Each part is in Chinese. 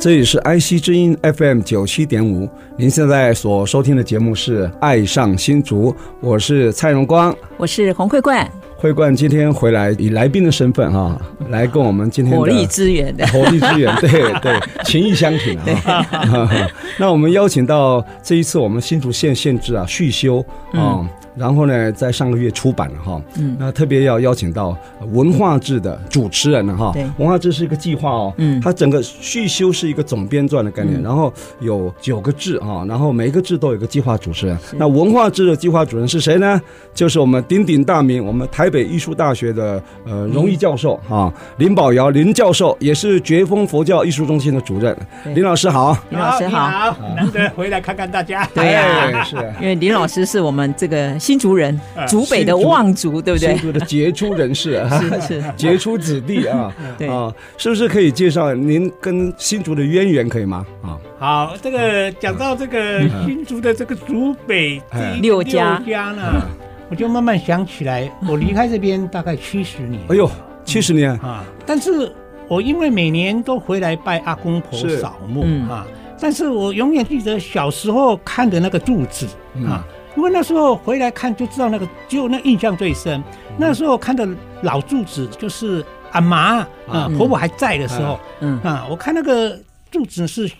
这里是 IC 之音 FM 九七点五，您现在所收听的节目是《爱上新竹》，我是蔡荣光，我是洪慧冠。慧冠今天回来以来宾的身份哈，来跟我们今天的火力支援的火力支援，对对，情义相挺啊。那我们邀请到这一次我们新竹县县志啊续修啊。然后呢，在上个月出版了哈，嗯，那特别要邀请到文化志的主持人了哈，对，文化志是一个计划哦，嗯，它整个续修是一个总编撰的概念，然后有九个志啊，然后每一个志都有一个计划主持人，那文化志的计划主任是谁呢？就是我们鼎鼎大名，我们台北艺术大学的呃荣誉教授哈林宝尧林教授，也是觉风佛教艺术中心的主任，林老师好，林老师好，难得回来看看大家，对呀，是，因为林老师是我们这个。新竹人，竹北的望族，对不对？新竹的杰出人士，是是杰出子弟啊，对。啊，是不是可以介绍您跟新竹的渊源，可以吗？啊，好，这个讲到这个新竹的这个竹北六家。家呢，我就慢慢想起来，我离开这边大概七十年，哎呦，七十年。啊！但是我因为每年都回来拜阿公婆扫墓啊，但是我永远记得小时候看的那个柱子啊。因为那时候回来看就知道那个，只有那印象最深。那时候看的老柱子，就是阿妈啊，婆婆还在的时候，嗯。啊，我看那个柱子是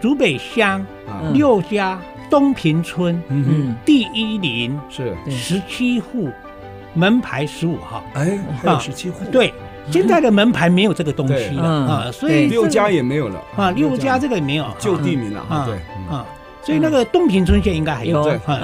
竹北乡六家东平村，嗯第一林是。十七户，门牌十五号。哎，还有十七户。对，现在的门牌没有这个东西了啊，所以六家也没有了。啊，六家这个也没有就地名了啊，对。啊。所以那个东平村现在应该还有，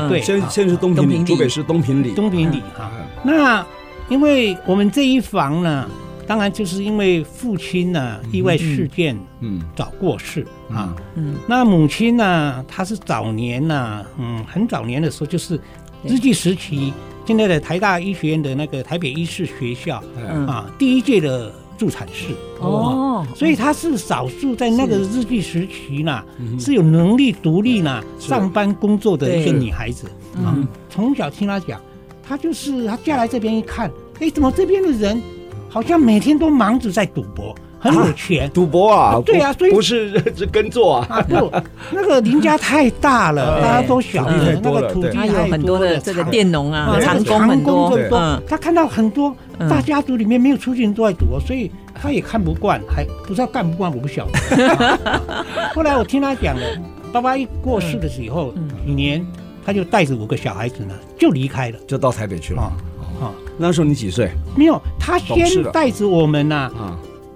对，现现在是东平里，竹北是东平里，东平里哈。那因为我们这一房呢，当然就是因为父亲呢意外事件，嗯，早过世啊，嗯，那母亲呢，她是早年呢，嗯，很早年的时候就是日据时期，现在的台大医学院的那个台北医事学校啊，第一届的。助产士哦，所以他是少数在那个日据时期呢，是有能力独立呢上班工作的一个女孩子啊。从小听她讲，她就是她嫁来这边一看，哎，怎么这边的人好像每天都忙着在赌博。很有钱，赌博啊？对啊，所以不是 是耕作啊。不，那个林家太大了，大家都晓得那个土地有很多的这个佃农啊，长工很多。嗯，他看到很多大家族里面没有出去人都在赌，所以他也看不惯，还不知道干不惯，我不晓得。后来我听他讲了，爸爸一过世的时候，几年他就带着五个小孩子呢，就离开了，就到台北去了。啊，那时候你几岁？没有，他先带着我们呢。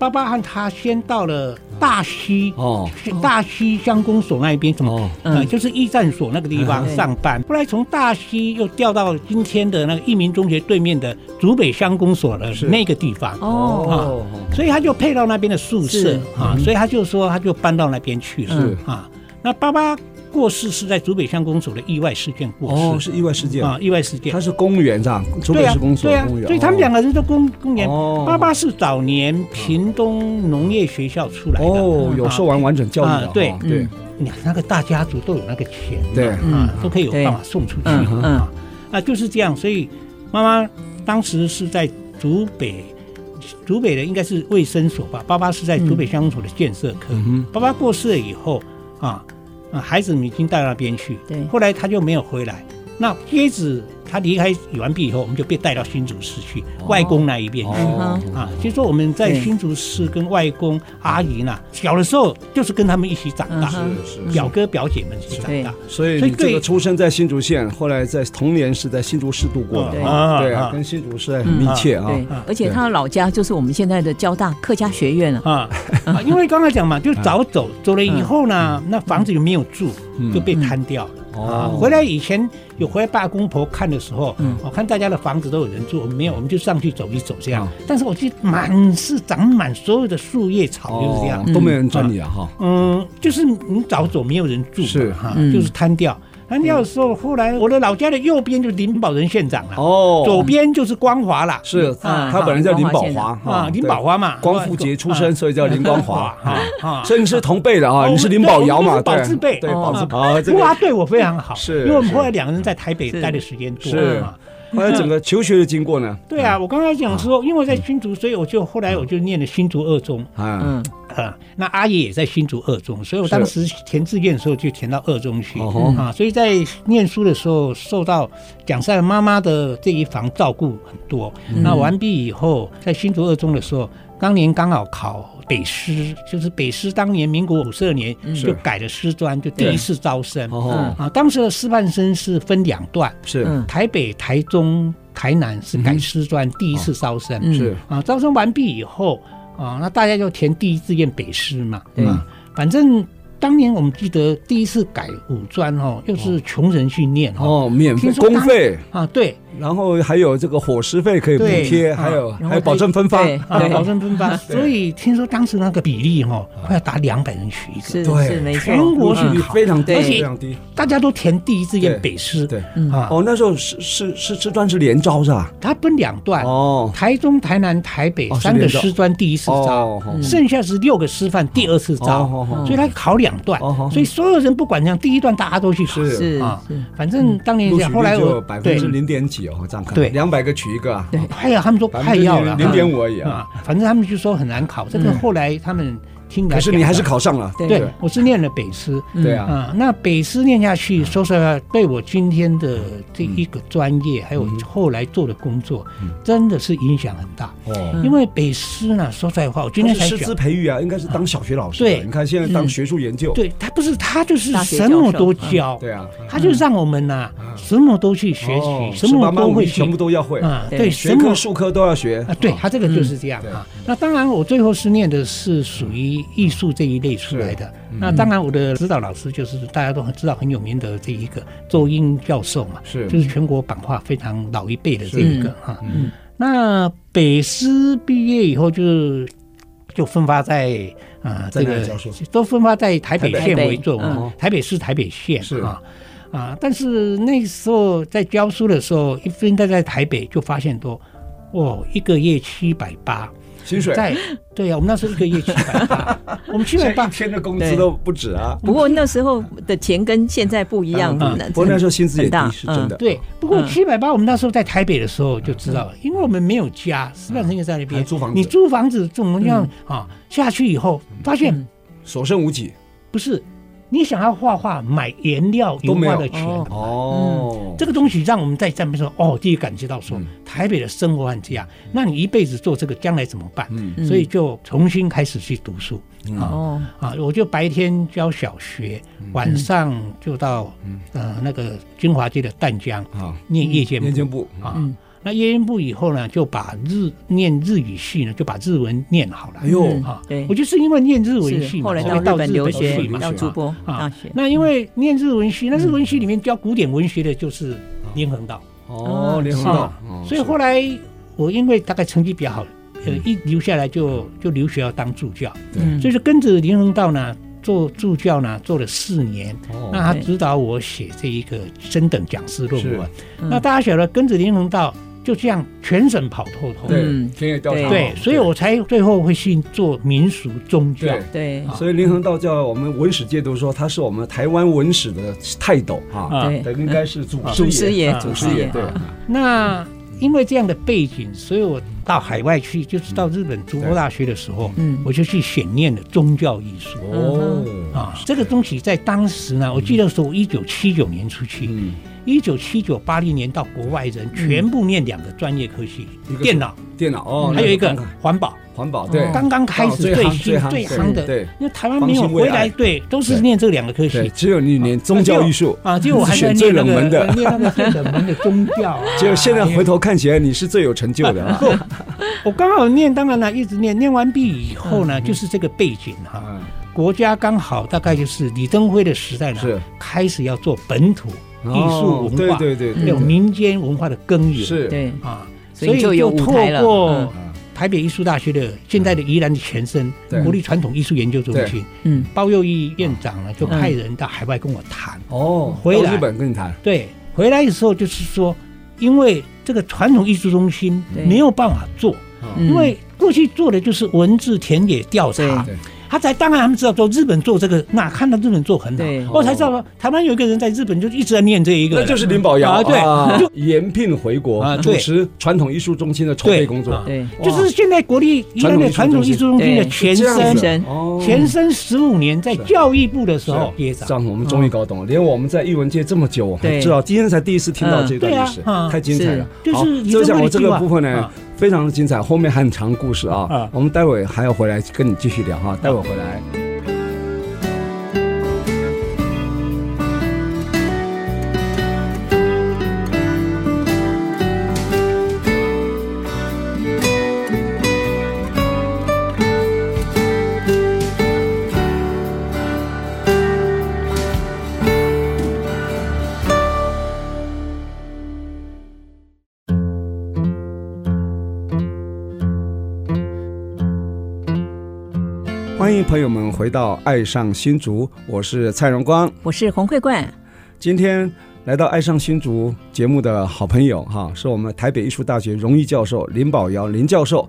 爸爸和他先到了大溪哦，大溪乡公所那边，什么？嗯，就是驿站所那个地方上班。后来从大溪又调到今天的那个益民中学对面的竹北乡公所的那个地方哦，所以他就配到那边的宿舍啊，所以他就说他就搬到那边去了啊。那爸爸。过世是在竹北乡公所的意外事件过世，哦，是意外事件啊，意外事件。他是公务员，是吧？竹北市公所公务员，所以他们两个人都公公务员。爸爸是早年屏东农业学校出来的，哦，有受完完整教育的，对对。你看那个大家族都有那个钱，对啊，都可以有办法送出去啊，啊，就是这样。所以妈妈当时是在竹北，竹北的应该是卫生所吧。爸爸是在竹北乡公所的建设科。爸爸过世了以后啊。啊，孩子们已经到那边去，对，后来他就没有回来。那接着。他离开完毕以后，我们就被带到新竹市去，外公那一边去啊。就说我们在新竹市跟外公阿姨呢，小的时候就是跟他们一起长大，表哥表姐们一起长大。所以你这个出生在新竹县，后来在童年是在新竹市度过的啊，对啊，跟新竹市很密切啊。而且他的老家就是我们现在的交大客家学院啊啊。因为刚才讲嘛，就早走，走了以后呢，那房子又没有住，就被摊掉了。啊。回来以前有回来爸公婆看的时候，我看大家的房子都有人住，我们没有，我们就上去走一走这样。但是我记得满是长满所有的树叶草，就是这样，都没人住你啊哈。嗯，就是你早走没有人住，是哈，就是瘫掉。单调的时候，后来我的老家的右边就是林宝仁县长了，哦，左边就是光华了，是他本人叫林宝华啊，林宝华嘛，光复节出身，所以叫林光华。啊，所以你是同辈的啊，你是林宝瑶嘛，宝字辈，对，宝字辈，不过他对我非常好，是，因为我们后来两个人在台北待的时间多嘛。后来整个求学的经过呢？对啊，我刚才讲说，因为在新竹，所以我就后来我就念了新竹二中。嗯嗯，那阿爷也在新竹二中，所以我当时填志愿的时候就填到二中去啊。所以在念书的时候，受到讲实在妈妈的这一房照顾很多。那完毕以后，在新竹二中的时候，当年刚好考。北师就是北师，当年民国五十二年就改了师专，就第一次招生。啊。当时的师范生是分两段，是。台北、台中、台南是改师专第一次招生，是。啊。招生完毕以后啊，那大家就填第一志愿北师嘛，对。吧？反正。当年我们记得第一次改五专哦，又是穷人训练哦，免费公费。啊，对，然后还有这个伙食费可以补贴，还有还有保证分发。啊，保证分发。所以听说当时那个比例哈，快要达两百人取一个，对，全国是非常低，非常低，大家都填第一志愿北师，对啊，哦，那时候是是是师专是连招是吧？它分两段哦，台中、台南、台北三个师专第一次招，剩下是六个师范第二次招，所以他考两。两段，所以所有人不管这样，第一段大家都去考是啊，反正当年后来我百分之零点几哦，这样看，对，两百个取一个，对，快要他们说快要了，零点五而已啊，反正他们就说很难考，这个后来他们。可是你还是考上了，对，我是念了北师，对啊，那北师念下去，说实话，对我今天的这一个专业，还有后来做的工作，真的是影响很大。哦，因为北师呢，说实在话，我今天才师资培育啊，应该是当小学老师。对，你看现在当学术研究，对他不是他就是什么都教，对啊，他就让我们呐什么都去学习，什么都会，全部都要会。啊，对，学科数科都要学。啊，对他这个就是这样啊。那当然，我最后是念的是属于。艺术这一类出来的，那当然我的指导老师就是大家都很知道很有名的这一个周英教授嘛，是。就是全国版画非常老一辈的这一个哈。那北师毕业以后就就分发在啊这个都分发在台北县为重啊，台北。市台北县是。啊啊，但是那时候在教书的时候，一分在在台北就发现多哦，一个月七百八。薪水在对呀，我们那时候一个月七百八，我们七百八一天的工资都不止啊。不过那时候的钱跟现在不一样，不过那时候薪资也低，是真的。对，不过七百八，我们那时候在台北的时候就知道了，因为我们没有家，石板生也在那边租房子。你租房子怎么样啊？下去以后发现所剩无几，不是。你想要画画，买颜料、油画的钱哦，这个东西让我们在上面说哦，第一感觉到说台北的生活很这样，那你一辈子做这个，将来怎么办？所以就重新开始去读书。啊啊！我就白天教小学，晚上就到呃那个金华街的淡江啊。念夜间部。啊。那夜间部以后呢，就把日念日语系呢，就把日文念好了。哎呦啊！对，我就是因为念日文系，后来到日本留学嘛，到筑波大学。那因为念日文系，那日文系里面教古典文学的就是林恒道。哦，林恒道。所以后来我因为大概成绩比较好，呃，一留下来就就留学要当助教。对，所以说跟着林恒道呢做助教呢做了四年。哦，那他指导我写这一个升等讲师论文。那大家晓得跟着林恒道。就这样全省跑透透，对，田野调查，对，所以我才最后会信做民俗宗教，对，所以林恒道教我们文史界都说他是我们台湾文史的泰斗啊，对，应该是祖师爷，祖师爷，对。那因为这样的背景，所以我到海外去，就是到日本筑波大学的时候，嗯，我就去选念了宗教艺术，哦，啊，这个东西在当时呢，我记得是我一九七九年出去。一九七九八零年到国外人全部念两个专业科系，电脑，电脑哦，还有一个环保，环保对，刚刚开始最新最夯的，对，因为台湾没有回来，对，都是念这两个科系，只有你念宗教艺术。啊，结果我还在念那个 念那个最冷门的宗教，结果现在回头看起来你是最有成就的，我刚好念，当然了，一直念，念完毕以后呢，就是这个背景哈。国家刚好大概就是李登辉的时代呢，是。开始要做本土艺术文化，对对对，还有民间文化的根源，是，对。啊，所以就有透过台北艺术大学的现在的宜兰的前身国立传统艺术研究中心，嗯，包佑义院长呢就派人到海外跟我谈，哦，回来。日本跟你谈，对，回来的时候就是说，因为这个传统艺术中心没有办法做，因为过去做的就是文字田野调查。他才当然他们知道说日本做这个，那看到日本做很好，我才知道说台湾有一个人在日本就一直在念这一个，那就是林保尧啊，对，就延聘回国啊，主持传统艺术中心的筹备工作，对，就是现在国立宜兰的传统艺术中心的前身，前身。十五年在教育部的时候接掌，这样我们终于搞懂了，连我们在艺文界这么久，我们知道今天才第一次听到这段历史，太精彩了，就是就像我这个部分呢。非常的精彩，后面还很长故事啊！啊我们待会还要回来跟你继续聊哈，待会回来。朋友们回到《爱上新竹》，我是蔡荣光，我是洪慧冠。今天来到《爱上新竹》节目的好朋友哈，是我们台北艺术大学荣誉教授林宝尧林教授。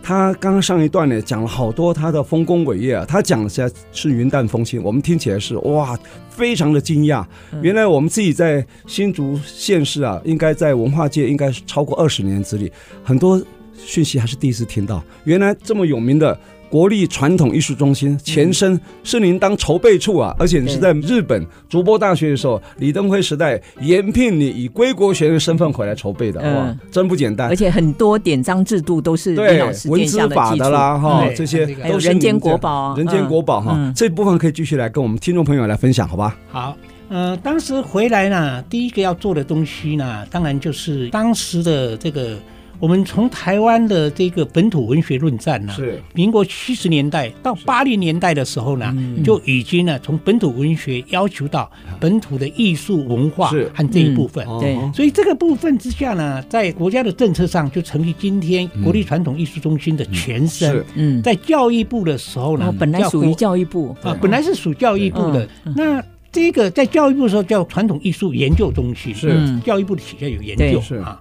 他刚刚上一段呢讲了好多他的丰功伟业啊，他讲的是是云淡风轻，我们听起来是哇，非常的惊讶。原来我们自己在新竹县市啊，应该在文化界应该是超过二十年之历，很多讯息还是第一次听到。原来这么有名的。国立传统艺术中心前身是您当筹备处啊，而且你是在日本筑波大学的时候，李登辉时代延聘你以归国学生身份回来筹备的，哇，真不简单。而且很多典章制度都是对文字法的啦，哈，这些都是人间国宝，人间国宝哈。这部分可以继续来跟我们听众朋友来分享，好吧？好，呃，当时回来呢，第一个要做的东西呢，当然就是当时的这个。我们从台湾的这个本土文学论战呢，是。民国七十年代到八零年代的时候呢，就已经呢从本土文学要求到本土的艺术文化和这一部分。对，所以这个部分之下呢，在国家的政策上就成立今天国立传统艺术中心的前身。嗯，在教育部的时候呢，本来属于教育部。啊，本来是属教育部的。那这个在教育部的时候叫传统艺术研究中心，是。教育部的底下有研究啊。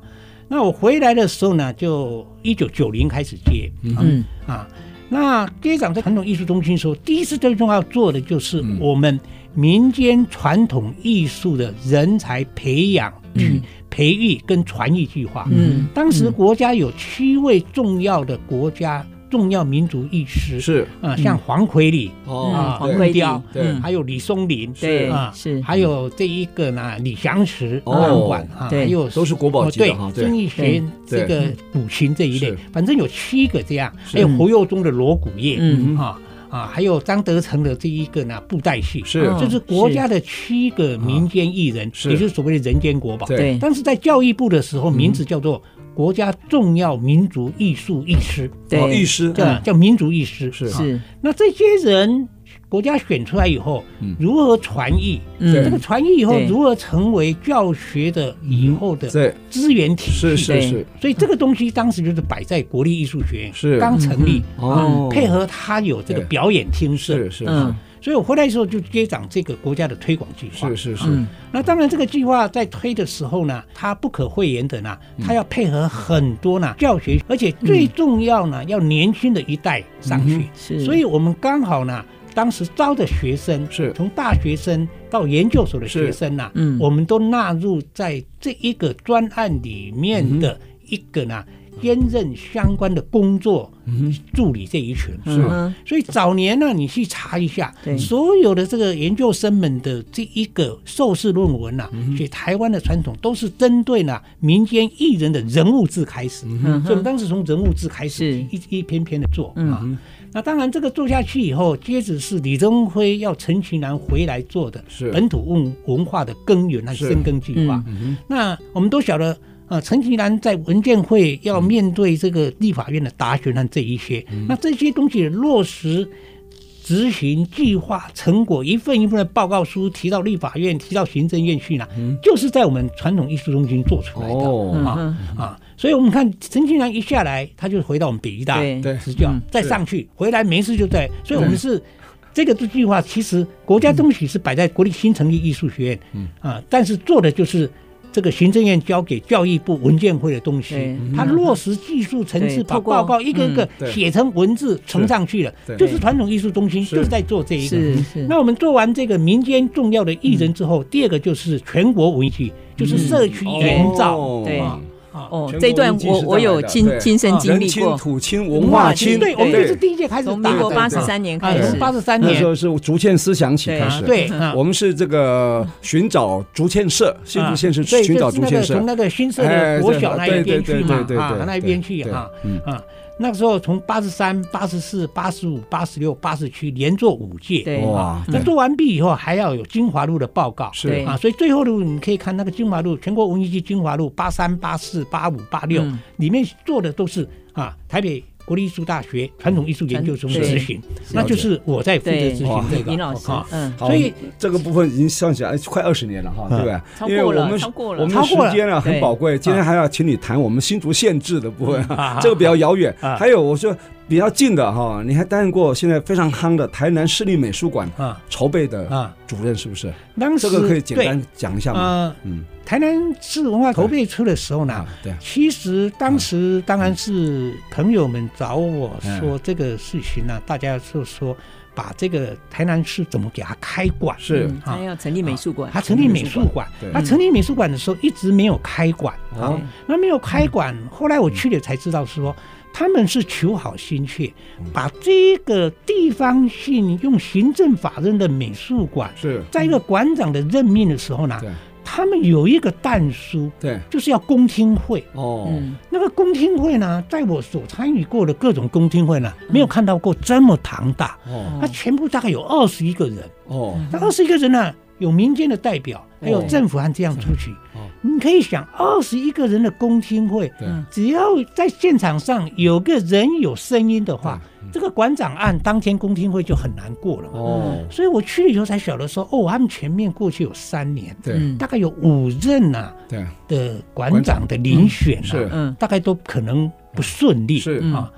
那我回来的时候呢，就一九九零开始接，嗯。啊，那接掌在传统艺术中心的时候，第一次最重要做的就是我们民间传统艺术的人才培养、与、培育跟传艺计划。嗯，当时国家有七位重要的国家。重要民族艺师是。啊，像黄奎礼啊，黄奎雕，对，还有李松林，对啊，是，还有这一个呢，李祥石哦，啊，还有都是国宝级的哈，对，曾义学这个古琴这一类，反正有七个这样，还有侯佑中的锣鼓乐，嗯。啊啊，还有张德成的这一个呢布袋戏，是，这是国家的七个民间艺人，也就是所谓的人间国宝，对，但是在教育部的时候，名字叫做。国家重要民族艺术艺师，对，艺师叫叫民族艺师是是。那这些人国家选出来以后，如何传艺？这个传艺以后如何成为教学的以后的资源体系？是是是。所以这个东西当时就是摆在国立艺术学院是刚成立哦，配合他有这个表演厅是是嗯。所以我回来的时候就接掌这个国家的推广计划。是是是。那当然，这个计划在推的时候呢，它不可讳言的呢，它要配合很多呢教学，而且最重要呢，要年轻的一代上去。是。所以我们刚好呢，当时招的学生是从大学生到研究所的学生呐，嗯，我们都纳入在这一个专案里面的一个呢。兼任相关的工作助理这一群是吧？所以早年呢，你去查一下，所有的这个研究生们的这一个硕士论文呐，写台湾的传统都是针对呢民间艺人的人物志开始，所以我们当时从人物志开始一一篇篇的做啊。那当然这个做下去以后，接着是李登辉要陈其南回来做的本土文文化的根源那深耕计划。那我们都晓得。啊，陈其南在文件会要面对这个立法院的答询和这一些，嗯、那这些东西落实执行计划成果一份一份的报告书提到立法院，提到行政院去呢，嗯、就是在我们传统艺术中心做出来的、哦、啊、所以我们看陈其南一下来，他就回到我们北医大执教，再上去回来没事就在，所以我们是。这个计划其实国家东西是摆在国立新成立艺术学院，嗯。啊，但是做的就是这个行政院交给教育部文件会的东西，它落实技术层次，把报告一个一个写成文字呈上去了，就是传统艺术中心就是在做这一个。那我们做完这个民间重要的艺人之后，第二个就是全国文艺，就是社区营造，对。哦，这一段我我有亲亲身经历过。土亲文化亲，对，我们就是第一届开始，从民国八十三年开始，八十三年那时候是竹堑思想起开始。对，我们是这个寻找竹堑社，新竹县是寻找竹堑社，从那个新社的国小那一边去嘛，啊，那一边去哈，啊。那个时候从八十三、八十四、八十五、八十六、八十七连做五届，哇！那做完毕以后还要有精华录的报告，是。啊，所以最后的你可以看那个精华录，全国文艺季精华录八三、八四、八五、八六，里面做的都是啊台北。国立艺术大学传统艺术研究中执行，那就是我在负责执行这个。林老师，嗯，所以这个部分已经算起来快二十年了哈，对不对？因为我们我们的时间啊很宝贵，今天还要请你谈我们新竹县志的部分，这个比较遥远。还有我说比较近的哈，你还担任过现在非常夯的台南市立美术馆啊。筹备的主任，是不是？当时这个可以简单讲一下吗？嗯。台南市文化筹备处的时候呢，对，其实当时当然是朋友们找我说这个事情呢，大家就说把这个台南市怎么给他开馆，是。他要成立美术馆，他成立美术馆，他成立美术馆的时候一直没有开馆。啊，那没有开馆，后来我去了才知道说他们是求好心切，把这个地方性用行政法人的美术馆是在一个馆长的任命的时候呢。他们有一个但书，对，就是要公听会哦。那个公听会呢，在我所参与过的各种公听会呢，没有看到过这么庞大哦。它全部大概有二十一个人哦。那二十一个人呢，有民间的代表，还有政府，还这样出去。你可以想，二十一个人的公听会，只要在现场上有个人有声音的话。这个馆长案当天公听会就很难过了哦，所以我去了以后才晓得说，哦，他们前面过去有三年，对，大概有五任呐，对。的馆长的遴选是，嗯，大概都可能不顺利，是。啊，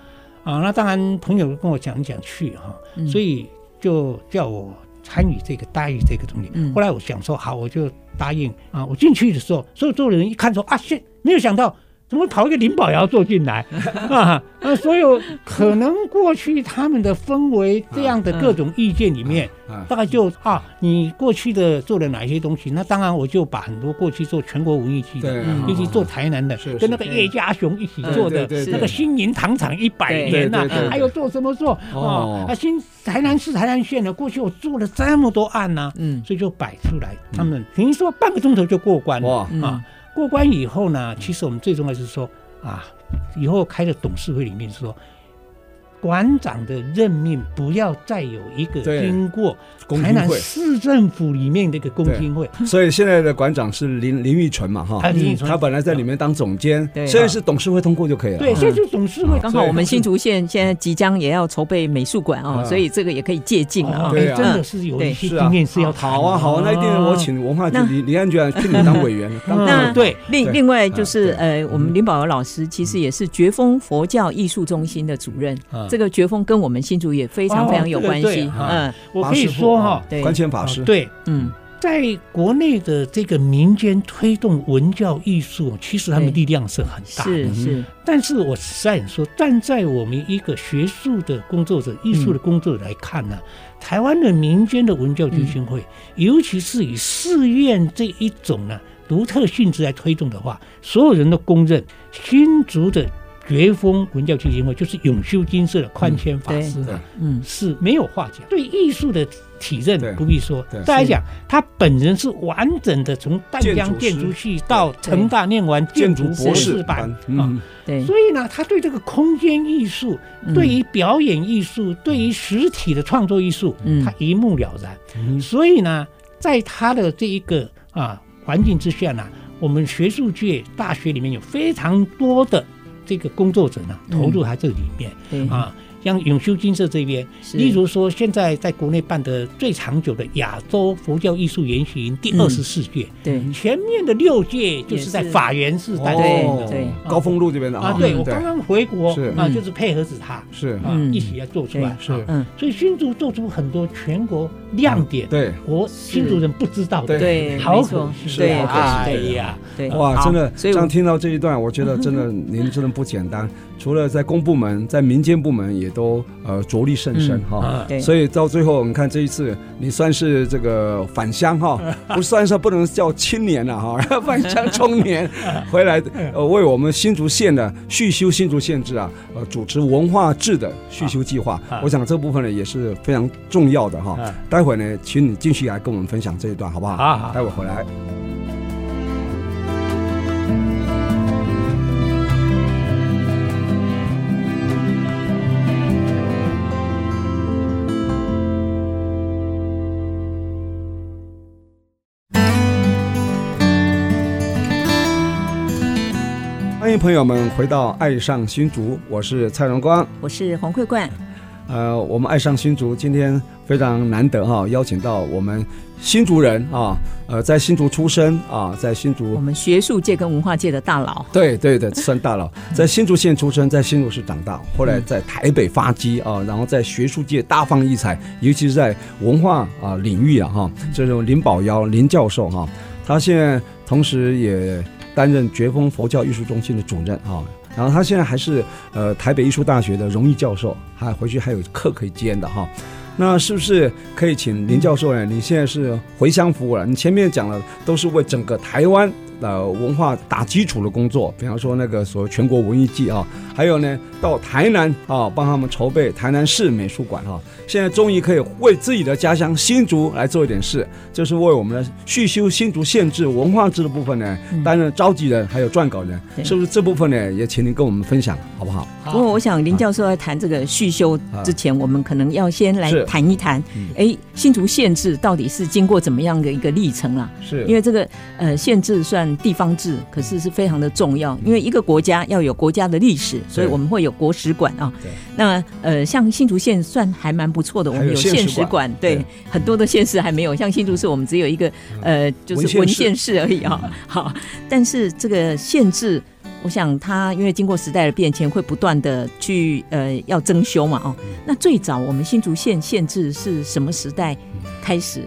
啊，那当然朋友跟我讲讲去哈，所以就叫我参与这个待遇这个东西，后来我想说好，我就答应啊，我进去的时候，所有做的人一看说啊，现没有想到。怎么跑一个林宝尧坐进来 啊？那所有可能过去他们的氛围这样的各种意见里面，大概就啊，你过去的做了哪些东西？那当然我就把很多过去做全国文艺季的，以及做台南的，跟那个叶家雄一起做的那个新营糖厂一百年呐，还有做什么做啊？啊，新台南市台南县的过去我做了这么多案呐，嗯，所以就摆出来，他们等于说半个钟头就过关了啊。过关以后呢，其实我们最重要是说啊，以后开的董事会里面说。馆长的任命不要再有一个经过台南市政府里面的一个公听会，所以现在的馆长是林林玉纯嘛哈，他本来在里面当总监，现在是董事会通过就可以了。对，现在就董事会。刚好我们新竹县现在即将也要筹备美术馆啊，所以这个也可以借鉴啊。对，真的是有一些经验是要好啊好啊，那一定我请文化局李李安局长聘你当委员。那对，另另外就是呃，我们林宝儿老师其实也是觉峰佛教艺术中心的主任。这个绝峰跟我们新竹也非常非常有关系。嗯，我可以说哈，关谦法师，对，嗯，在国内的这个民间推动文教艺术，其实他们力量是很大的。是是，但是我实在说，站在我们一个学术的工作者、艺术的工作者来看呢，台湾的民间的文教基金会，尤其是以寺院这一种呢独特性质来推动的话，所有人都公认新竹的。觉风文教基金会就是永修金色的宽谦法师的，嗯，是没有话讲。对艺术的体认不必说，再来讲，他本人是完整的从淡江建筑系到成大念完建筑博士班。啊，对，所以呢，他对这个空间艺术、对于表演艺术、对于实体的创作艺术，他一目了然。所以呢，在他的这一个啊环境之下呢，我们学术界大学里面有非常多的。这个工作者呢，投入在这里面、嗯、啊，像永修金色这边，例如说现在在国内办的最长久的亚洲佛教艺术研习营第二十四届，对，前面的六届就是在法源寺办的，高峰路这边的啊，对我刚刚回国啊，就是配合着他，是。啊，一起来做出来，是，嗯，所以新竹做出很多全国亮点，对，我新竹人不知道的，对，好可惜，对，哎呀，对，哇，真的，这样听到这一段，我觉得真的 您真的不简单，除了在公部门，在民间部门也。都呃着力甚深哈，所以到最后你看这一次你算是这个返乡哈，不算是不能叫青年了哈，返乡中年 回来呃为我们新竹县的续修新竹县志啊呃主持文化志的续修计划，我想这部分呢也是非常重要的哈。待会呢，请你继续来跟我们分享这一段好不好？好，待会回来。欢迎朋友们回到《爱上新竹》，我是蔡荣光，我是黄慧冠。呃，我们《爱上新竹》今天非常难得哈，邀请到我们新竹人啊，呃，在新竹出生啊，在新竹，我们学术界跟文化界的大佬，对对对，算大佬，在新竹县出生，在新竹市长大，后来在台北发迹啊，然后在学术界大放异彩，尤其是在文化啊领域啊哈，这种林宝尧林教授哈，他现在同时也。担任觉峰佛教艺术中心的主任啊，然后他现在还是呃台北艺术大学的荣誉教授，还回去还有课可以兼的哈。那是不是可以请林教授呢？你现在是回乡服务了，你前面讲了都是为整个台湾的文化打基础的工作，比方说那个所谓全国文艺季啊，还有呢到台南啊帮他们筹备台南市美术馆哈。现在终于可以为自己的家乡新竹来做一点事，就是为我们的续修新竹县志文化志的部分呢，担任召集人还有撰稿人，是不是这部分呢？也请您跟我们分享好不好？不过我想林教授在谈这个续修之前，我们可能要先来谈一谈，哎，新竹县志到底是经过怎么样的一个历程啊？是因为这个呃县志算地方志，可是是非常的重要，因为一个国家要有国家的历史，所以我们会有国史馆啊。那呃像新竹县算还蛮。不错的，我们有县史馆，对，很多的县市还没有，像新竹市，我们只有一个呃，就是文献室而已啊。好，但是这个县志，我想它因为经过时代的变迁，会不断的去呃要增修嘛。哦，那最早我们新竹县县制是什么时代开始？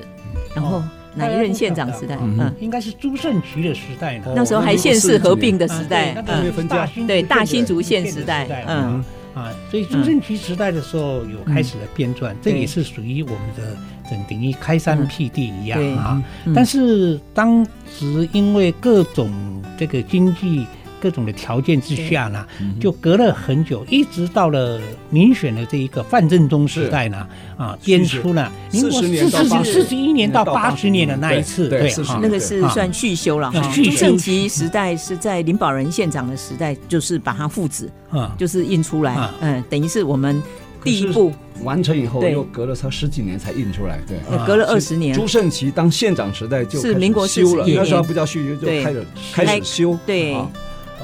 然后哪一任县长时代？嗯，应该是朱胜渠的时代呢。那时候还县市合并的时代，嗯，对，大新竹县时代，嗯。啊，所以朱胜渠时代的时候有开始了编撰，这也是属于我们的，等于开山辟地一样啊。但是当时因为各种这个经济。各种的条件之下呢，就隔了很久，一直到了民选的这一个范振中时代呢，啊，编出了民国四十年、四十一年到八十年的那一次，对，那个是算续修了。朱胜祺时代是在林保仁县长的时代，就是把它父子，就是印出来，嗯，等于是我们第一步完成以后，又隔了他十几年才印出来，对，隔了二十年。朱胜奇当县长时代就是民国修了，那时候不叫续修，就开始开始修，对。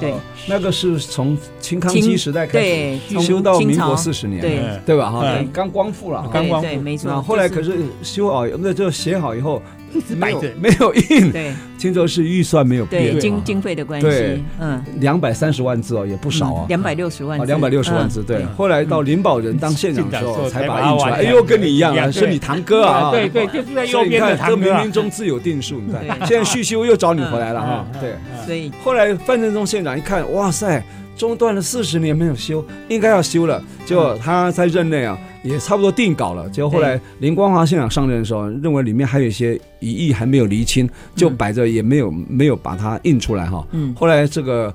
对，那个是从清康熙时代开始修到民国四十年，对对吧？哈，刚光复了，刚光复，没错。后来可是修好，那就写好以后。一直摆着。没有印，对，听说是预算没有变，经经费的关系，嗯，两百三十万字哦，也不少啊，两百六十万，两百六十万字，对。后来到林保仁当县长的时候，才把它印出来。哎呦，跟你一样啊，是你堂哥啊，对对，就是在右边的堂哥。这冥冥中自有定数，你看，现在续修又找你回来了哈，对。所以。后来范振宗县长一看，哇塞，中断了四十年没有修，应该要修了，结果他在任内啊。也差不多定稿了，结果后来林光华县长上任的时候，认为里面还有一些疑义还没有厘清，就摆着也没有没有把它印出来哈。嗯。后来这个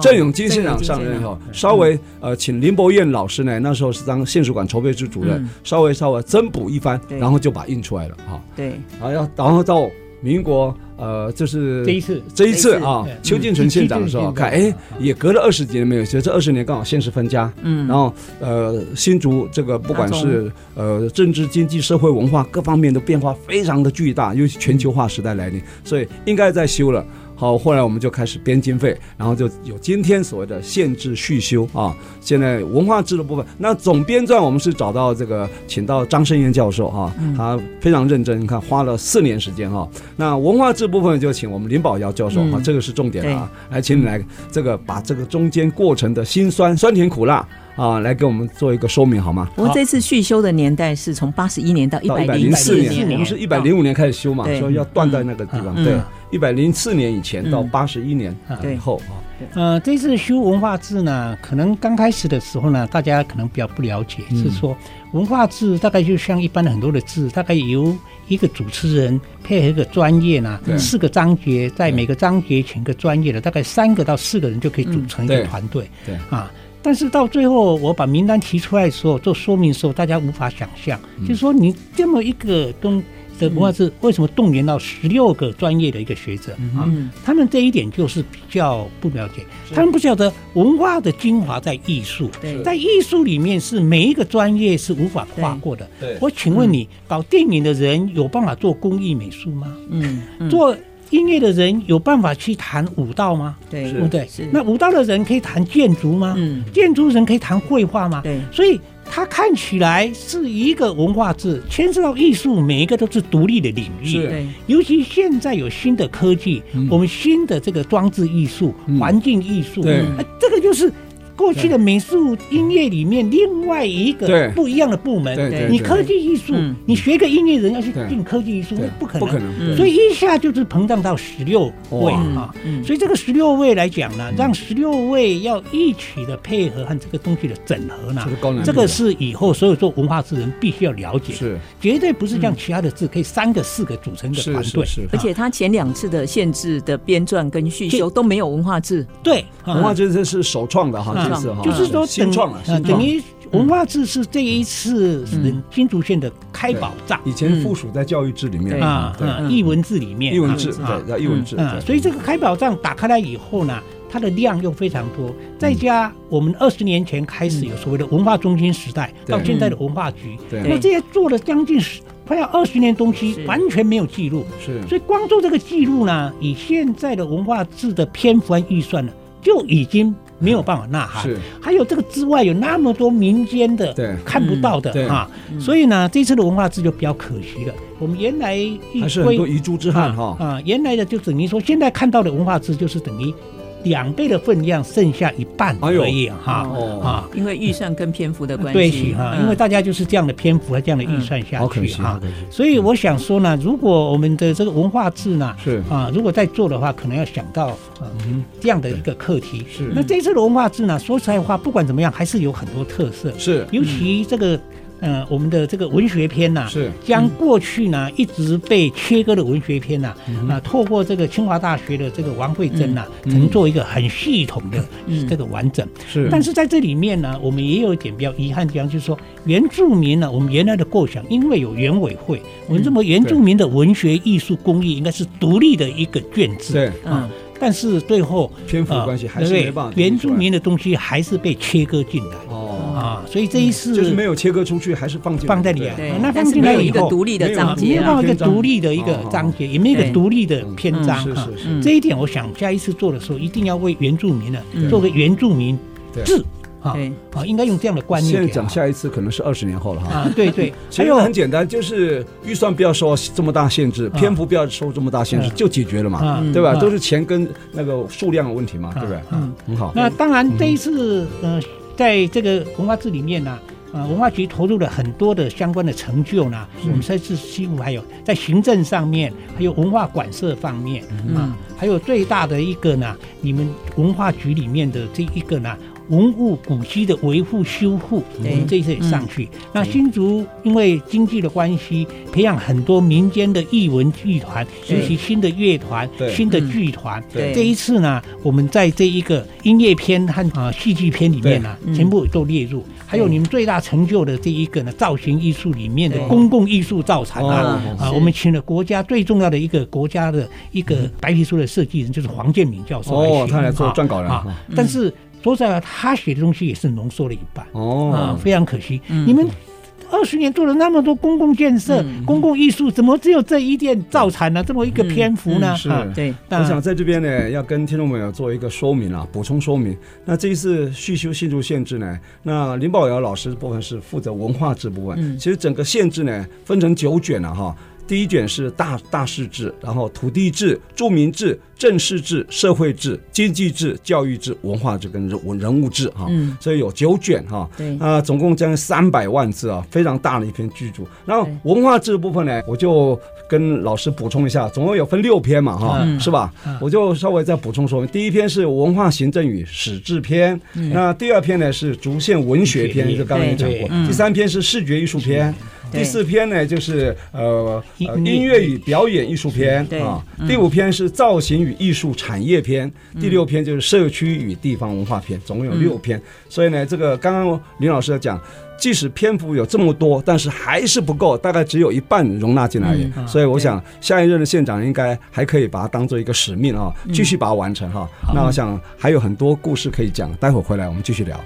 郑永基县长上任以后，稍微呃请林伯彦老师呢，那时候是当县史馆筹备处主任，稍微稍微增补一番，然后就把印出来了哈。对。然后要然后到民国。呃，就是这一次，这一次啊，邱进纯县长的时候，看，哎，也隔了二十几年没有修，这二十年刚好现实分家，嗯，然后呃，新竹这个不管是呃政治、经济、社会、文化各方面的变化非常的巨大，尤其全球化时代来临，所以应该在修了。好，后来我们就开始编经费，然后就有今天所谓的限制续修啊。现在文化制的部分，那总编撰我们是找到这个，请到张生燕教授啊，他非常认真，你看花了四年时间哈。那文化制部分就请我们林宝尧教授啊，这个是重点啊，来请你来这个把这个中间过程的辛酸、酸甜苦辣。啊，来给我们做一个说明好吗？我这次续修的年代是从八十一年到一百零四年，我们是一百零五年开始修嘛，所以要断在那个地方。对，一百零四年以前到八十一年以后。啊。呃，这次修文化志呢，可能刚开始的时候呢，大家可能比较不了解，是说文化志大概就像一般的很多的志，大概由一个主持人配合一个专业呢，四个章节，在每个章节请个专业的，大概三个到四个人就可以组成一个团队。对。啊。但是到最后，我把名单提出来的时候，做说明的时候，大家无法想象，嗯、就是说你这么一个东的文化是，为什么动员到十六个专业的一个学者、嗯、啊？他们这一点就是比较不了解，他们不晓得文化的精华在艺术，在艺术里面是每一个专业是无法跨过的。我请问你，搞电影的人有办法做工艺美术吗？嗯，嗯做。音乐的人有办法去弹武道吗？对，对不对？那武道的人可以弹建筑吗？嗯。建筑人可以弹绘画吗？对。所以它看起来是一个文化字，牵涉到艺术，每一个都是独立的领域。对。尤其现在有新的科技，我们新的这个装置艺术、环境艺术，对，这个就是。过去的美术音乐里面另外一个不一样的部门，你科技艺术，你学个音乐人要去进科技艺术，不可能，不可能。所以一下就是膨胀到十六位啊，所以这个十六位来讲呢，让十六位要一起的配合和这个东西的整合呢，这个是以后所有做文化志人必须要了解，是。绝对不是像其他的字可以三个四个组成的团队，而且他前两次的限制的编撰跟续修都没有文化字，对，文化字这是首创的哈。就是说等等于文化志是这一次新竹县的开宝藏，以前附属在教育志里面啊，艺文志里面，艺文志对，艺文志。所以这个开宝藏打开来以后呢，它的量又非常多。再加我们二十年前开始有所谓的文化中心时代，到现在的文化局，那这些做了将近十快要二十年东西，完全没有记录。是，所以光做这个记录呢，以现在的文化志的篇幅和预算呢，就已经。没有办法呐喊，是。还有这个之外有那么多民间的看不到的啊，所以呢，这次的文化志就比较可惜了。我们原来还是很多遗珠之憾哈。啊，原来的就等于说现在看到的文化志就是等于。两倍的分量，剩下一半而已哈啊！因为预算跟篇幅的关系，对哈，因为大家就是这样的篇幅和这样的预算下去哈，所以我想说呢，如果我们的这个文化志呢，是。啊，如果在做的话，可能要想到嗯这样的一个课题。是，那这次的文化志呢，说实在话，不管怎么样，还是有很多特色。是，尤其这个。嗯，我们的这个文学篇呐，是。将过去呢一直被切割的文学篇呐，啊，透过这个清华大学的这个王慧珍呐，曾做一个很系统的这个完整。是，但是在这里面呢，我们也有一点比较遗憾的地方，就是说原住民呢，我们原来的构想，因为有原委会，我们认为原住民的文学艺术工艺应该是独立的一个卷子。对，嗯。但是最后篇幅关系还是没办法，原住民的东西还是被切割进来。哦啊，所以这一次就是没有切割出去，还是放进放在里啊。那放进来以后，没有一个独立的章节，没有一个独立的一个章节，也没有一个独立的篇章啊。这一点，我想下一次做的时候，一定要为原住民呢做个原住民志。对，啊，应该用这样的观念。现在讲下一次可能是二十年后了哈。啊，对对，所以很简单，就是预算不要受这么大限制，篇幅不要受这么大限制，就解决了嘛，对吧？都是钱跟那个数量的问题嘛，对不对？嗯，很好。那当然，这一次呃，在这个文化志里面呢，啊，文化局投入了很多的相关的成就呢。我们在是西湖还有在行政上面，还有文化馆舍方面啊，还有最大的一个呢，你们文化局里面的这一个呢。文物古迹的维护修复，我们这一次也上去。那新竹因为经济的关系，培养很多民间的艺文剧团，尤其新的乐团、新的剧团。这一次呢，我们在这一个音乐片和啊戏剧片里面呢，全部都列入。还有你们最大成就的这一个呢，造型艺术里面的公共艺术造产啊啊，我们请了国家最重要的一个国家的一个白皮书的设计人，就是黄建敏教授哦，他来做撰稿人啊，但是。说实在话，他写的东西也是浓缩了一半哦，啊，非常可惜。你们二十年做了那么多公共建设、嗯、公共艺术，怎么只有这一件造成了？这么一个篇幅呢？是，对。我想在这边呢，要跟听众朋友做一个说明啊，补充说明。那这一次续修新竹县志呢，那林宝尧老师的部分是负责文化这部分。嗯、其实整个限制呢，分成九卷了、啊、哈。第一卷是大大事制，然后土地制、著名制、政事制、社会制、经济制、教育制、文化制跟人文人物制哈，嗯，所以有九卷哈，对，啊，总共将近三百万字啊，非常大的一篇巨著。然后文化制的部分呢，我就跟老师补充一下，总共有分六篇嘛哈，嗯、是吧？嗯、我就稍微再补充说明，第一篇是文化行政与史志篇，嗯、那第二篇呢是竹县文学篇，就刚才讲过，第三篇是视觉艺术篇。第四篇呢，就是呃音乐与表演艺术篇啊。第五篇是造型与艺术产业篇。第六篇就是社区与地方文化篇，总共有六篇。所以呢，这个刚刚林老师在讲，即使篇幅有这么多，但是还是不够，大概只有一半容纳进来。所以我想，下一任的县长应该还可以把它当做一个使命啊，继续把它完成哈。那我想还有很多故事可以讲，待会儿回来我们继续聊。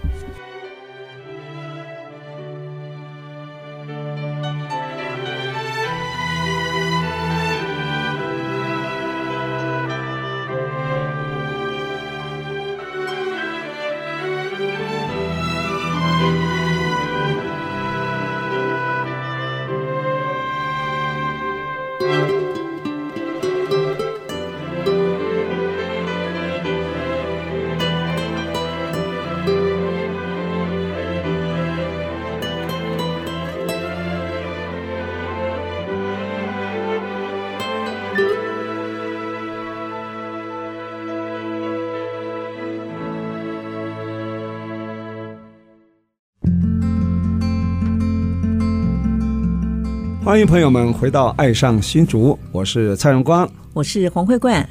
欢迎朋友们回到《爱上新竹》，我是蔡荣光，我是黄慧冠。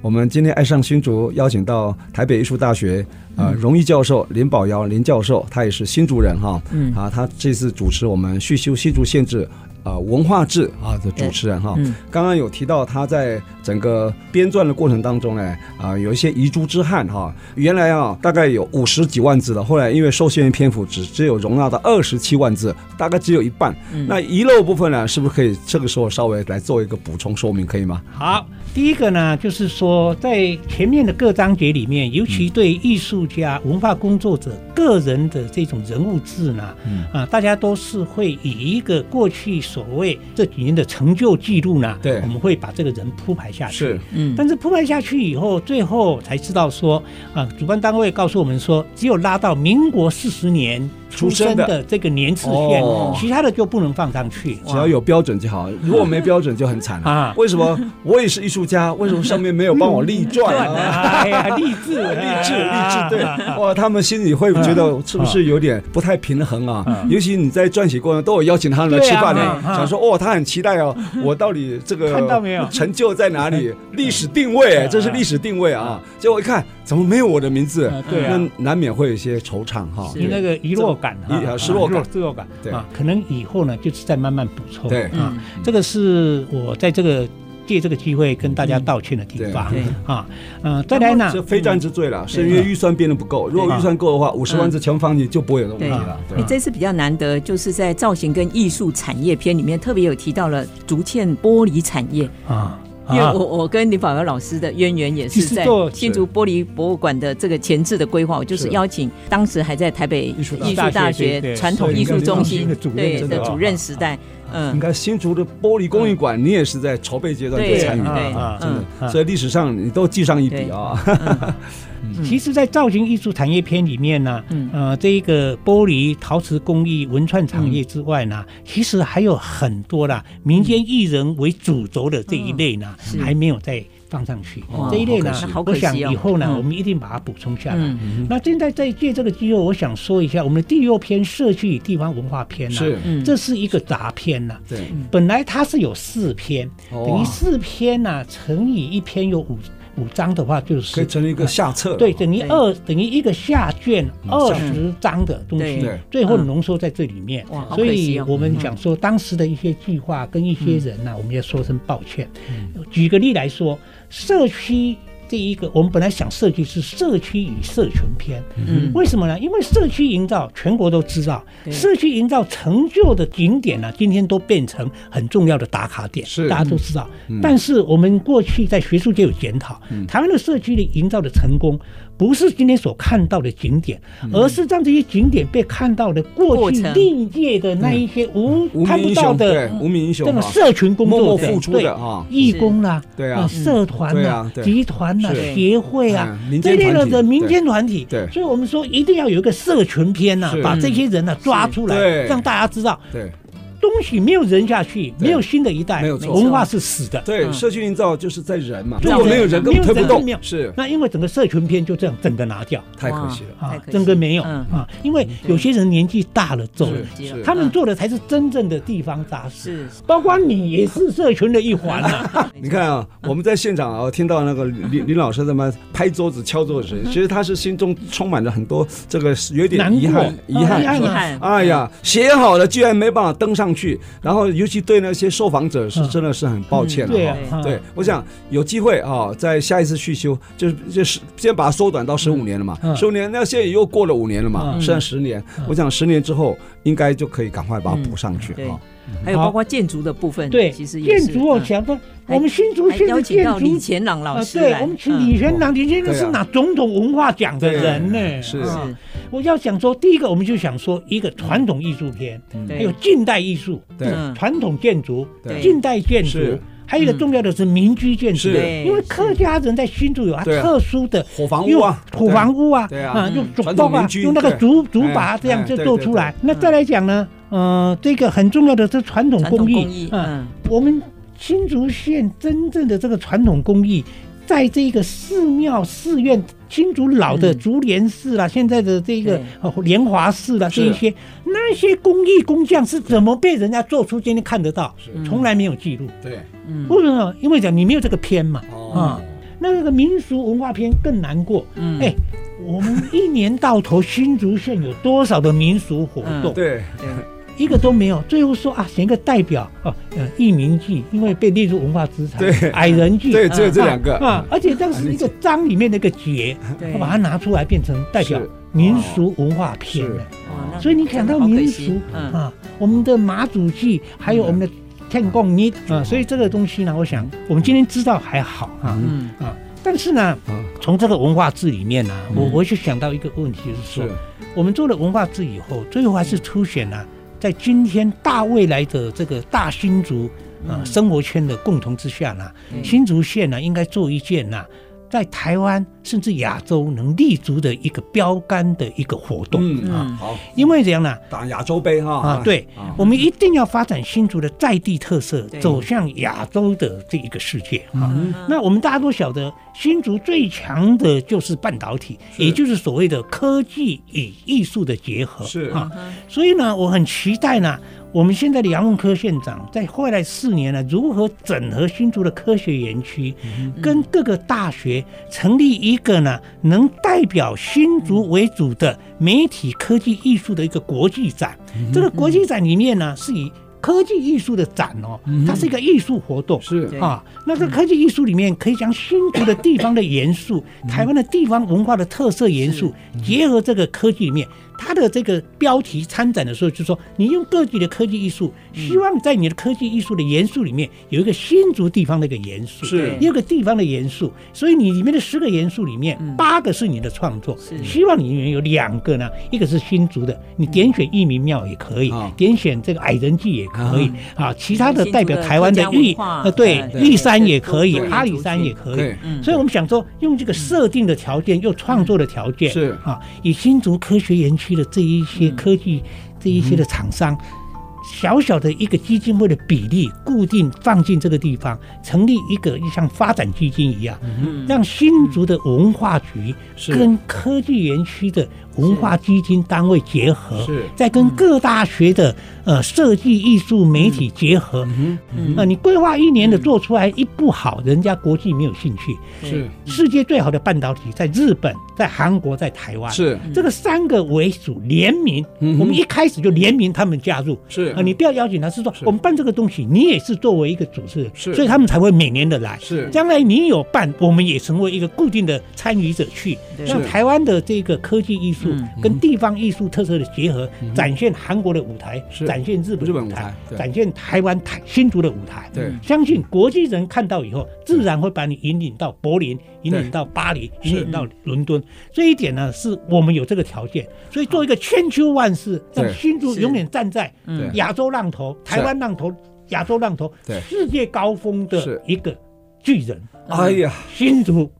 我们今天《爱上新竹》邀请到台北艺术大学呃荣誉教授林宝尧林教授，他也是新竹人哈，嗯啊，他这次主持我们续修新竹县志。啊，文化志啊的主持人哈，嗯、刚刚有提到他在整个编撰的过程当中呢，啊，有一些遗珠之憾哈。原来啊，大概有五十几万字的，后来因为受限于篇幅，只只有容纳到二十七万字，大概只有一半。嗯、那遗漏部分呢，是不是可以这个时候稍微来做一个补充说明，可以吗？好，第一个呢，就是说在前面的各章节里面，尤其对艺术家、文化工作者个人的这种人物志呢，嗯、啊，大家都是会以一个过去。所谓这几年的成就记录呢？对，我们会把这个人铺排下去。是，嗯，但是铺排下去以后，最后才知道说，啊，主办单位告诉我们说，只有拉到民国四十年。出生的这个年次线，其他的就不能放上去，只要有标准就好。如果没标准就很惨啊！为什么我也是艺术家？为什么上面没有帮我立传？哎呀，励志，励志，励志！对，哇，他们心里会觉得是不是有点不太平衡啊？尤其你在撰写过程都有邀请他们来吃饭呢，想说哦，他很期待哦，我到底这个看到没有成就在哪里？历史定位，这是历史定位啊！结果一看，怎么没有我的名字？对，那难免会有一些惆怅哈。你那个遗落。感啊，失落感，失落感，对啊，可能以后呢，就是再慢慢补充。对啊，这个是我在这个借这个机会跟大家道歉的地方。啊。嗯，再来呢，这非战之罪了，是因为预算编的不够。如果预算够的话，五十万字全部放进就不会有问题了。你这次比较难得，就是在造型跟艺术产业篇里面特别有提到了竹堑玻璃产业。啊。因为我我跟林宝尧老师的渊源也是在新竹玻璃博物馆的这个前置的规划，我就是邀请当时还在台北艺术大学传统艺术中心对的主任时代，嗯，你看新竹的玻璃工艺馆，你也是在筹备阶段就参与啊，真的，所以历史上你都记上一笔啊。其实，在造型艺术产业篇里面呢，呃，这一个玻璃陶瓷工艺文创产业之外呢，其实还有很多啦，民间艺人为主轴的这一类呢，还没有再放上去。这一类呢，我想以后呢，我们一定把它补充下来。那现在在借这个机会，我想说一下我们的第六篇社区与地方文化篇呢，是，这是一个杂篇呐。对，本来它是有四篇，等于四篇呢乘以一篇有五。五章的话就是可以成为一个下册，对，等于二等于一个下卷二十章的东西，最后浓缩在这里面。所以我们讲说当时的一些计划跟一些人呢，我们要说声抱歉。举个例来说，社区这一个，我们本来想设计是社区与社群篇，嗯，为什么呢？因为社区营造全国都知道，社区营造成就的景点呢，今天都变成很重要的打卡点，是。大家都知道。但是我们过去在学术界有检讨，台湾的社区的营造的成功。不是今天所看到的景点，而是让这些景点被看到的过去历届的那一些无看不到的无名英雄，这个社群工作者付出的啊，义工啦，对啊，社团呐，集团呐，协会啊，这类的民间团体，对，所以我们说一定要有一个社群篇呐，把这些人呢抓出来，让大家知道，对。东西没有人下去，没有新的一代，没有，文化是死的。对，社区营造就是在人嘛，如果没有人，根本推不动。是，那因为整个社群篇就这样整个拿掉，太可惜了。啊，整个没有啊，因为有些人年纪大了走了，他们做的才是真正的地方杂事。包括你也是社群的一环呐。你看啊，我们在现场啊，听到那个林林老师在那拍桌子敲桌子声，其实他是心中充满了很多这个有点遗憾，遗憾，遗憾。哎呀，写好了居然没办法登上去，然后尤其对那些受访者是真的是很抱歉了哈。对，我想有机会啊，在下一次续修，就是就是先把它缩短到十五年了嘛，十五年，那现在又过了五年了嘛，剩十年，我想十年之后应该就可以赶快把它补上去啊。还有包括建筑的部分，对，其实建筑我想说，我们新竹县的建筑，李乾朗老师，对，我们请李干朗，李先生是拿总统文化奖的人呢。是，我要想说，第一个我们就想说一个传统艺术片，还有近代艺术，对，传统建筑，近代建筑，还有一个重要的是民居建筑，因为客家人在新竹有啊。特殊的火房屋啊，土房屋啊，啊，用竹啊，用那个竹竹筏这样就做出来。那再来讲呢？呃，这个很重要的这传统工艺，嗯，我们新竹县真正的这个传统工艺，在这个寺庙、寺院，新竹老的竹莲寺啦，现在的这个莲华寺啦，这一些那些工艺工匠是怎么被人家做出今天看得到？从来没有记录。对，嗯，为什么？因为讲你没有这个篇嘛，啊，那个民俗文化篇更难过。嗯，哎，我们一年到头新竹县有多少的民俗活动？对，对。一个都没有，最后说啊，选一个代表哦，呃，佚名剧，因为被列入文化资产。对，矮人剧，对，只有这两个。啊，而且这是一个章里面的一个节，我把它拿出来变成代表民俗文化片了。所以你讲到民俗啊，我们的马祖剧，还有我们的天公祭啊，所以这个东西呢，我想我们今天知道还好啊，嗯。啊，但是呢，从这个文化字里面呢，我我就想到一个问题，就是说，我们做了文化字以后，最后还是凸显了。在今天大未来的这个大新竹啊生活圈的共同之下呢，新竹县呢应该做一件呢。在台湾甚至亚洲能立足的一个标杆的一个活动啊，好，因为怎样呢？打亚洲杯哈啊，对，我们一定要发展新竹的在地特色，走向亚洲的这一个世界啊。那我们大家都晓得，新竹最强的就是半导体，也就是所谓的科技与艺术的结合，是啊。所以呢，我很期待呢。我们现在的杨文科县长在未来四年呢，如何整合新竹的科学园区，跟各个大学成立一个呢，能代表新竹为主的媒体科技艺术的一个国际展。这个国际展里面呢，是以科技艺术的展哦，它是一个艺术活动，是。啊。那个科技艺术里面可以将新竹的地方的元素、台湾的地方文化的特色元素结合这个科技里面。他的这个标题参展的时候，就说你用各地的科技艺术，希望在你的科技艺术的元素里面有一个新竹地方的一个元素，是。一个地方的元素。所以你里面的十个元素里面，八个是你的创作，希望里面有两个呢，一个是新竹的，你点选义民庙也可以，点选这个矮人记也可以啊，其他的代表台湾的玉呃对玉山也可以，阿里山也可以。所以我们想说，用这个设定的条件，又创作的条件是。啊，以新竹科学园区。的这一些科技，这一些的厂商，小小的一个基金会的比例固定放进这个地方，成立一个像发展基金一样，让新竹的文化局跟科技园区的文化基金单位结合，再跟各大学的呃设计艺术媒体结合，嗯那你规划一年的做出来一部好，人家国际没有兴趣，是。世界最好的半导体在日本。在韩国，在台湾，是。这个三个为主联名，我们一开始就联名他们加入，是。啊，你不要邀请他，是说我们办这个东西，你也是作为一个主持人，是，所以他们才会每年的来，是，将来你有办，我们也成为一个固定的参与者去，让台湾的这个科技艺术跟地方艺术特色的结合，展现韩国的舞台，展现日本日本舞台，展现台湾台新竹的舞台，对，相信国际人看到以后，自然会把你引领到柏林，引领到巴黎，引领到伦敦。这一点呢，是我们有这个条件，所以做一个千秋万世，让新竹永远站在亚洲浪头、台湾浪头、亚洲浪头、世界高峰的一个巨人。哎呀，新竹，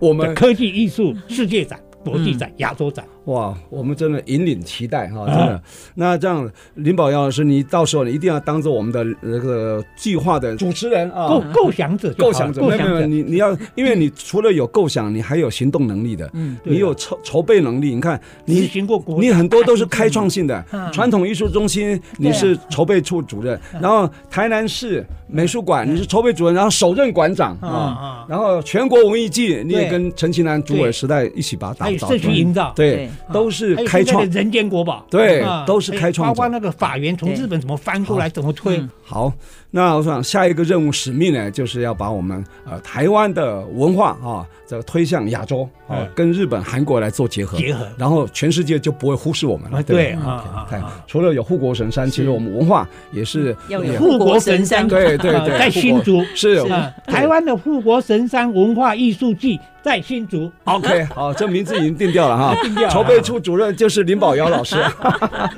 我们科技艺术世界展、国际展、亚洲展。哇，我们真的引领期待哈，真的。那这样，林宝耀老师，你到时候你一定要当做我们的那个计划的主持人啊，构构想者，构想者。没有没有，你你要，因为你除了有构想，你还有行动能力的，嗯，你有筹筹备能力。你看，你你很多都是开创性的，传统艺术中心你是筹备处主任，然后台南市美术馆你是筹备主任，然后首任馆长啊，然后全国文艺季你也跟陈其南主委时代一起把它打造，社区营造，对。都是开创。人间国宝，对，都是开创。包括那个法源从日本怎么翻过来，怎么推。好，那我想下一个任务使命呢，就是要把我们呃台湾的文化啊，这个推向亚洲啊，跟日本、韩国来做结合，结合，然后全世界就不会忽视我们了。对啊，除了有护国神山，其实我们文化也是要有护国神山。对对对，在新竹是台湾的护国神山文化艺术季。在新竹，OK，好，这名字已经定掉了哈。定掉。筹备处主任就是林宝尧老师。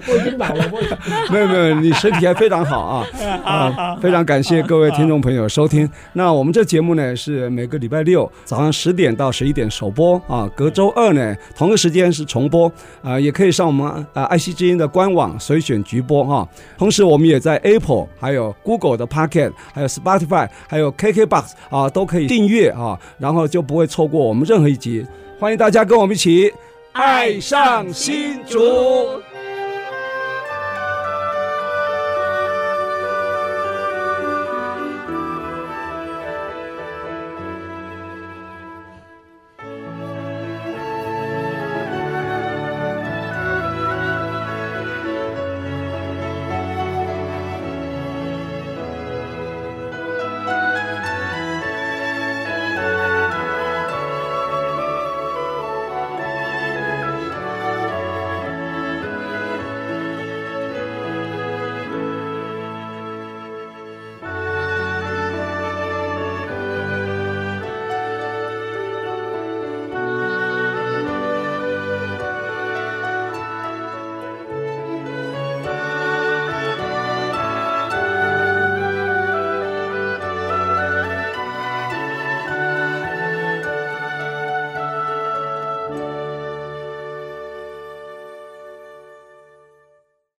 我已经老了，我没有没有，你身体还非常好啊。啊，非常感谢各位听众朋友收听。那我们这节目呢是每个礼拜六早上十点到十一点首播啊，隔周二呢同个时间是重播啊，也可以上我们啊爱惜之音的官网随选直播哈。同时我们也在 Apple、还有 Google 的 Pocket、还有 Spotify、还有 KKBox 啊都可以订阅啊，然后就不会错过。我们任何一集，欢迎大家跟我们一起爱上新竹。